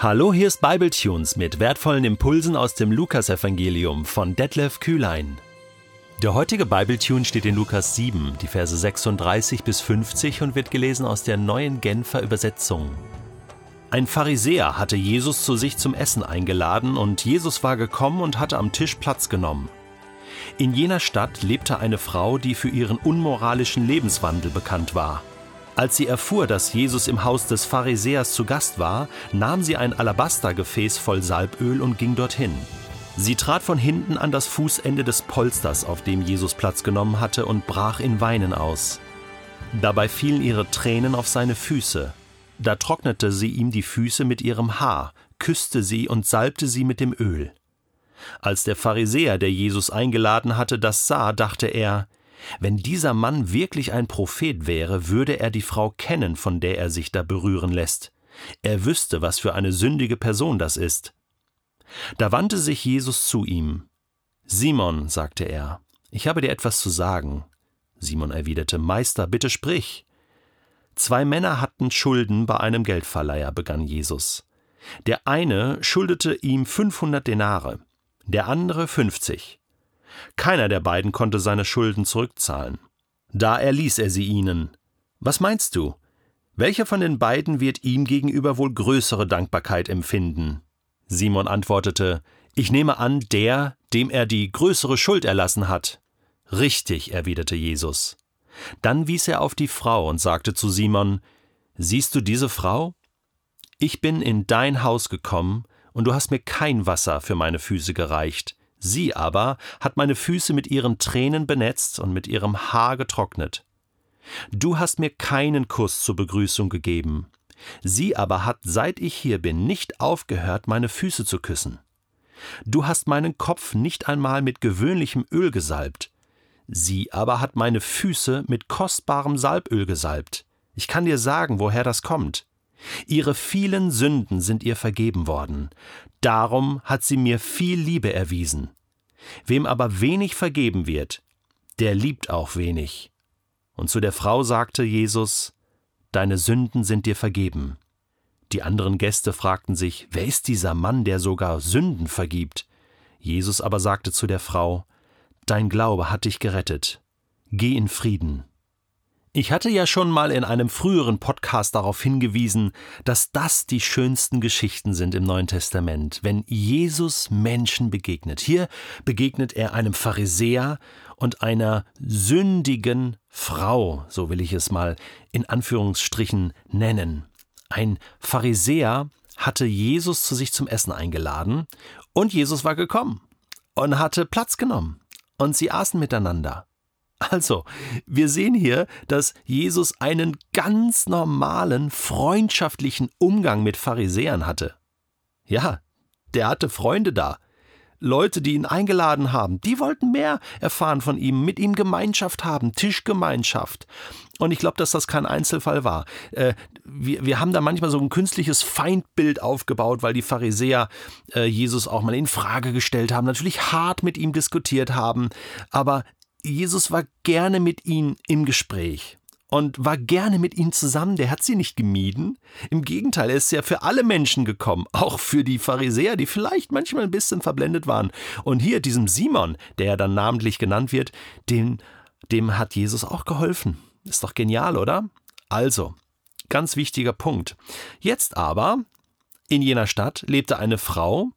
Hallo, hier ist Bibletunes mit wertvollen Impulsen aus dem Lukasevangelium von Detlef Kühlein. Der heutige Bibletune steht in Lukas 7, die Verse 36 bis 50 und wird gelesen aus der neuen Genfer Übersetzung. Ein Pharisäer hatte Jesus zu sich zum Essen eingeladen und Jesus war gekommen und hatte am Tisch Platz genommen. In jener Stadt lebte eine Frau, die für ihren unmoralischen Lebenswandel bekannt war. Als sie erfuhr, dass Jesus im Haus des Pharisäers zu Gast war, nahm sie ein Alabastergefäß voll Salböl und ging dorthin. Sie trat von hinten an das Fußende des Polsters, auf dem Jesus Platz genommen hatte, und brach in Weinen aus. Dabei fielen ihre Tränen auf seine Füße. Da trocknete sie ihm die Füße mit ihrem Haar, küsste sie und salbte sie mit dem Öl. Als der Pharisäer, der Jesus eingeladen hatte, das sah, dachte er, wenn dieser Mann wirklich ein Prophet wäre, würde er die Frau kennen, von der er sich da berühren lässt. Er wüsste, was für eine sündige Person das ist. Da wandte sich Jesus zu ihm. Simon, sagte er, ich habe dir etwas zu sagen. Simon erwiderte, Meister, bitte sprich. Zwei Männer hatten Schulden bei einem Geldverleiher, begann Jesus. Der eine schuldete ihm 500 Denare, der andere 50. Keiner der beiden konnte seine Schulden zurückzahlen. Da erließ er sie ihnen. Was meinst du? Welcher von den beiden wird ihm gegenüber wohl größere Dankbarkeit empfinden? Simon antwortete, Ich nehme an, der, dem er die größere Schuld erlassen hat. Richtig, erwiderte Jesus. Dann wies er auf die Frau und sagte zu Simon, Siehst du diese Frau? Ich bin in dein Haus gekommen, und du hast mir kein Wasser für meine Füße gereicht, Sie aber hat meine Füße mit ihren Tränen benetzt und mit ihrem Haar getrocknet. Du hast mir keinen Kuss zur Begrüßung gegeben. Sie aber hat, seit ich hier bin, nicht aufgehört, meine Füße zu küssen. Du hast meinen Kopf nicht einmal mit gewöhnlichem Öl gesalbt. Sie aber hat meine Füße mit kostbarem Salböl gesalbt. Ich kann dir sagen, woher das kommt. Ihre vielen Sünden sind ihr vergeben worden. Darum hat sie mir viel Liebe erwiesen. Wem aber wenig vergeben wird, der liebt auch wenig. Und zu der Frau sagte Jesus, Deine Sünden sind dir vergeben. Die anderen Gäste fragten sich, wer ist dieser Mann, der sogar Sünden vergibt? Jesus aber sagte zu der Frau, Dein Glaube hat dich gerettet. Geh in Frieden. Ich hatte ja schon mal in einem früheren Podcast darauf hingewiesen, dass das die schönsten Geschichten sind im Neuen Testament, wenn Jesus Menschen begegnet. Hier begegnet er einem Pharisäer und einer sündigen Frau, so will ich es mal in Anführungsstrichen nennen. Ein Pharisäer hatte Jesus zu sich zum Essen eingeladen und Jesus war gekommen und hatte Platz genommen und sie aßen miteinander. Also, wir sehen hier, dass Jesus einen ganz normalen, freundschaftlichen Umgang mit Pharisäern hatte. Ja, der hatte Freunde da. Leute, die ihn eingeladen haben, die wollten mehr erfahren von ihm, mit ihm Gemeinschaft haben, Tischgemeinschaft. Und ich glaube, dass das kein Einzelfall war. Äh, wir, wir haben da manchmal so ein künstliches Feindbild aufgebaut, weil die Pharisäer äh, Jesus auch mal in Frage gestellt haben, natürlich hart mit ihm diskutiert haben. Aber Jesus war gerne mit ihnen im Gespräch und war gerne mit ihnen zusammen. Der hat sie nicht gemieden. Im Gegenteil, er ist ja für alle Menschen gekommen, auch für die Pharisäer, die vielleicht manchmal ein bisschen verblendet waren. Und hier diesem Simon, der ja dann namentlich genannt wird, dem, dem hat Jesus auch geholfen. Ist doch genial, oder? Also, ganz wichtiger Punkt. Jetzt aber, in jener Stadt lebte eine Frau,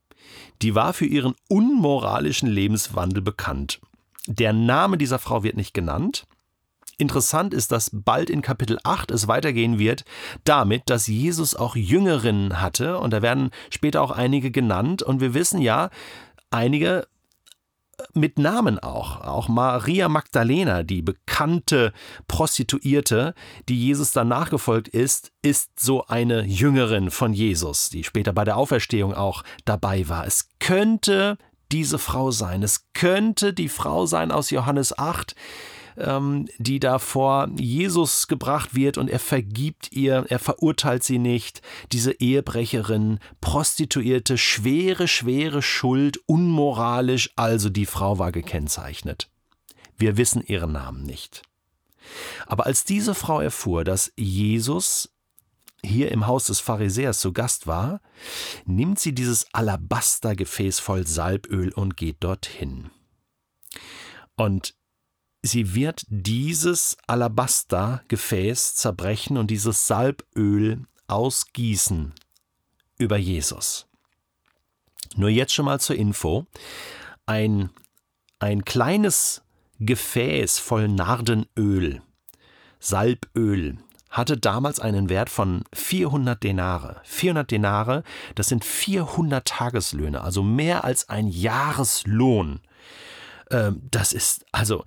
die war für ihren unmoralischen Lebenswandel bekannt. Der Name dieser Frau wird nicht genannt. Interessant ist, dass bald in Kapitel 8 es weitergehen wird, damit, dass Jesus auch Jüngerinnen hatte, und da werden später auch einige genannt, und wir wissen ja, einige mit Namen auch. Auch Maria Magdalena, die bekannte Prostituierte, die Jesus dann nachgefolgt ist, ist so eine Jüngerin von Jesus, die später bei der Auferstehung auch dabei war. Es könnte diese Frau sein. Es könnte die Frau sein aus Johannes 8, ähm, die da vor Jesus gebracht wird und er vergibt ihr, er verurteilt sie nicht. Diese Ehebrecherin, Prostituierte, schwere, schwere Schuld, unmoralisch, also die Frau war gekennzeichnet. Wir wissen ihren Namen nicht. Aber als diese Frau erfuhr, dass Jesus hier im Haus des Pharisäers zu Gast war, nimmt sie dieses Alabastergefäß voll Salböl und geht dorthin. Und sie wird dieses Alabastergefäß zerbrechen und dieses Salböl ausgießen über Jesus. Nur jetzt schon mal zur Info. Ein, ein kleines Gefäß voll Nardenöl, Salböl, hatte damals einen Wert von 400 Denare. 400 Denare, das sind 400 Tageslöhne, also mehr als ein Jahreslohn. Ähm, das ist, also,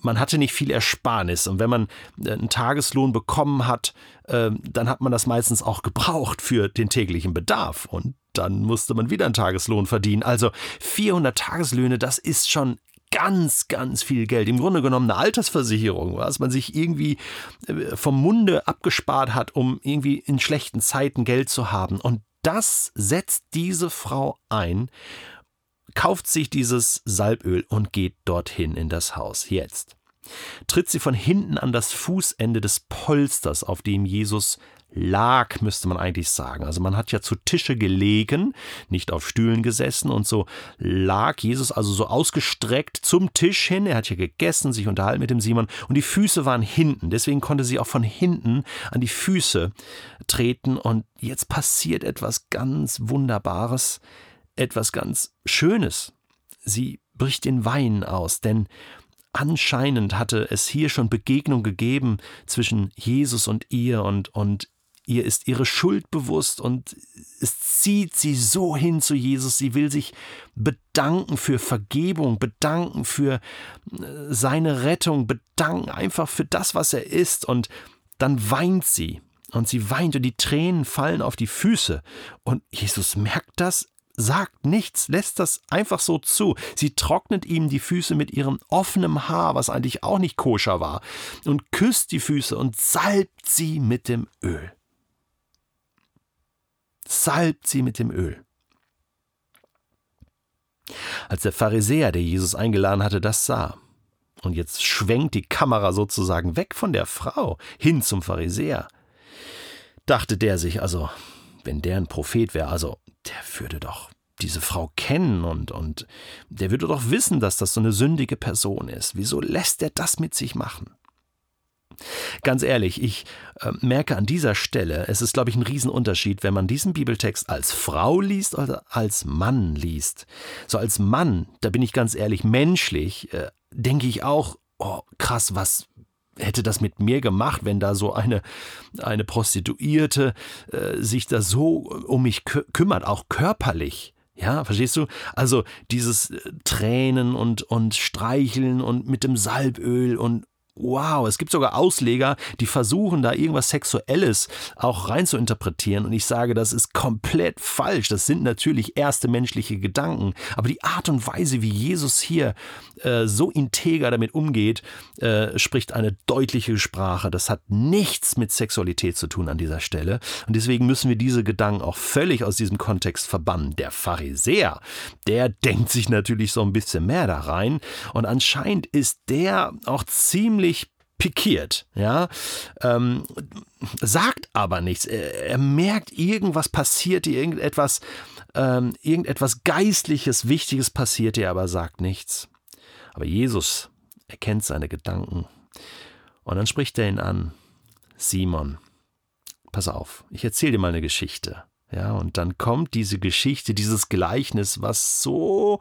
man hatte nicht viel Ersparnis. Und wenn man äh, einen Tageslohn bekommen hat, ähm, dann hat man das meistens auch gebraucht für den täglichen Bedarf. Und dann musste man wieder einen Tageslohn verdienen. Also 400 Tageslöhne, das ist schon ganz, ganz viel Geld. Im Grunde genommen eine Altersversicherung, was man sich irgendwie äh, vom Munde abgespart hat, um irgendwie in schlechten Zeiten Geld zu haben. Und das setzt diese Frau ein, kauft sich dieses Salböl und geht dorthin in das Haus. Jetzt tritt sie von hinten an das Fußende des Polsters, auf dem Jesus lag, müsste man eigentlich sagen. Also man hat ja zu Tische gelegen, nicht auf Stühlen gesessen und so lag Jesus also so ausgestreckt zum Tisch hin. Er hat ja gegessen, sich unterhalten mit dem Simon und die Füße waren hinten. Deswegen konnte sie auch von hinten an die Füße treten und jetzt passiert etwas ganz Wunderbares, etwas ganz Schönes. Sie bricht den Wein aus, denn anscheinend hatte es hier schon Begegnung gegeben zwischen Jesus und ihr und, und Ihr ist ihre Schuld bewusst und es zieht sie so hin zu Jesus. Sie will sich bedanken für Vergebung, bedanken für äh, seine Rettung, bedanken einfach für das, was er ist. Und dann weint sie. Und sie weint und die Tränen fallen auf die Füße. Und Jesus merkt das, sagt nichts, lässt das einfach so zu. Sie trocknet ihm die Füße mit ihrem offenen Haar, was eigentlich auch nicht koscher war, und küsst die Füße und salbt sie mit dem Öl salbt sie mit dem Öl. Als der Pharisäer, der Jesus eingeladen hatte, das sah, und jetzt schwenkt die Kamera sozusagen weg von der Frau hin zum Pharisäer, dachte der sich, also, wenn der ein Prophet wäre, also, der würde doch diese Frau kennen und, und der würde doch wissen, dass das so eine sündige Person ist. Wieso lässt er das mit sich machen? Ganz ehrlich, ich äh, merke an dieser Stelle, es ist, glaube ich, ein Riesenunterschied, wenn man diesen Bibeltext als Frau liest oder als Mann liest. So als Mann, da bin ich ganz ehrlich, menschlich, äh, denke ich auch, oh, krass, was, hätte das mit mir gemacht, wenn da so eine, eine Prostituierte äh, sich da so um mich kü kümmert, auch körperlich. Ja, verstehst du? Also dieses äh, Tränen und, und Streicheln und mit dem Salböl und, wow, es gibt sogar Ausleger, die versuchen da irgendwas Sexuelles auch rein zu interpretieren und ich sage, das ist komplett falsch. Das sind natürlich erste menschliche Gedanken, aber die Art und Weise, wie Jesus hier äh, so integer damit umgeht, äh, spricht eine deutliche Sprache. Das hat nichts mit Sexualität zu tun an dieser Stelle und deswegen müssen wir diese Gedanken auch völlig aus diesem Kontext verbannen. Der Pharisäer, der denkt sich natürlich so ein bisschen mehr da rein und anscheinend ist der auch ziemlich ziemlich pikiert, ja, ähm, sagt aber nichts. Er, er, merkt, irgendwas passiert hier, irgendetwas, ähm, irgendetwas Geistliches, Wichtiges passiert hier, aber sagt nichts. Aber Jesus erkennt seine Gedanken und dann spricht er ihn an. Simon, pass auf, ich erzähle dir mal eine Geschichte. Ja, und dann kommt diese Geschichte, dieses Gleichnis, was so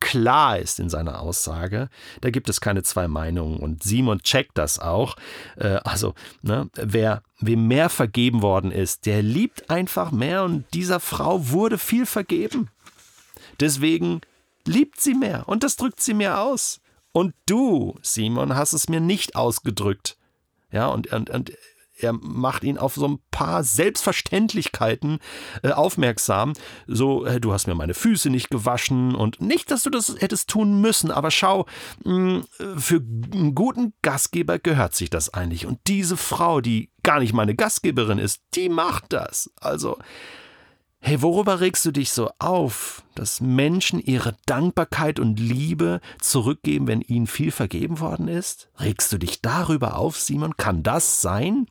klar ist in seiner Aussage. Da gibt es keine zwei Meinungen. Und Simon checkt das auch. Äh, also, ne, wer, wem mehr vergeben worden ist, der liebt einfach mehr. Und dieser Frau wurde viel vergeben. Deswegen liebt sie mehr. Und das drückt sie mir aus. Und du, Simon, hast es mir nicht ausgedrückt. Ja, und, und, und er macht ihn auf so ein paar Selbstverständlichkeiten äh, aufmerksam. So, äh, du hast mir meine Füße nicht gewaschen und nicht, dass du das hättest tun müssen, aber schau, mh, für einen guten Gastgeber gehört sich das eigentlich. Und diese Frau, die gar nicht meine Gastgeberin ist, die macht das. Also, Hey, worüber regst du dich so auf, dass Menschen ihre Dankbarkeit und Liebe zurückgeben, wenn ihnen viel vergeben worden ist? Regst du dich darüber auf, Simon? Kann das sein?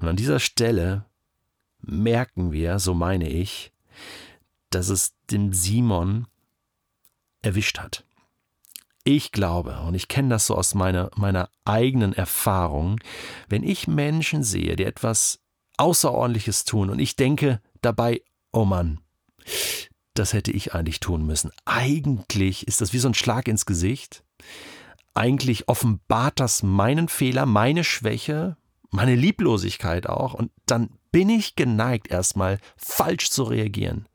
Und an dieser Stelle merken wir, so meine ich, dass es dem Simon erwischt hat. Ich glaube, und ich kenne das so aus meiner, meiner eigenen Erfahrung, wenn ich Menschen sehe, die etwas Außerordentliches tun und ich denke dabei, oh Mann, das hätte ich eigentlich tun müssen. Eigentlich ist das wie so ein Schlag ins Gesicht. Eigentlich offenbart das meinen Fehler, meine Schwäche, meine Lieblosigkeit auch. Und dann bin ich geneigt, erstmal falsch zu reagieren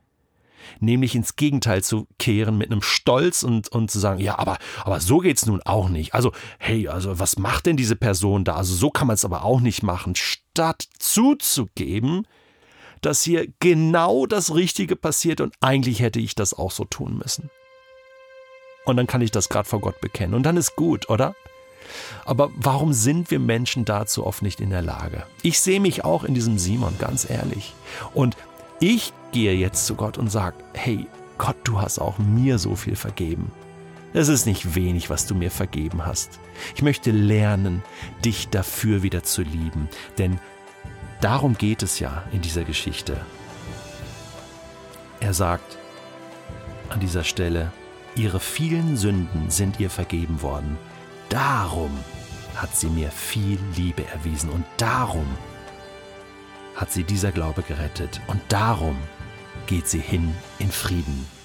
nämlich ins Gegenteil zu kehren mit einem Stolz und, und zu sagen, ja, aber, aber so geht's nun auch nicht. Also, hey, also was macht denn diese Person da? Also so kann man es aber auch nicht machen. Statt zuzugeben, dass hier genau das Richtige passiert und eigentlich hätte ich das auch so tun müssen. Und dann kann ich das gerade vor Gott bekennen. Und dann ist gut, oder? Aber warum sind wir Menschen dazu oft nicht in der Lage? Ich sehe mich auch in diesem Simon, ganz ehrlich. Und ich gehe jetzt zu Gott und sage, hey Gott, du hast auch mir so viel vergeben. Es ist nicht wenig, was du mir vergeben hast. Ich möchte lernen, dich dafür wieder zu lieben, denn darum geht es ja in dieser Geschichte. Er sagt an dieser Stelle, ihre vielen Sünden sind ihr vergeben worden. Darum hat sie mir viel Liebe erwiesen und darum hat sie dieser Glaube gerettet und darum geht sie hin in Frieden.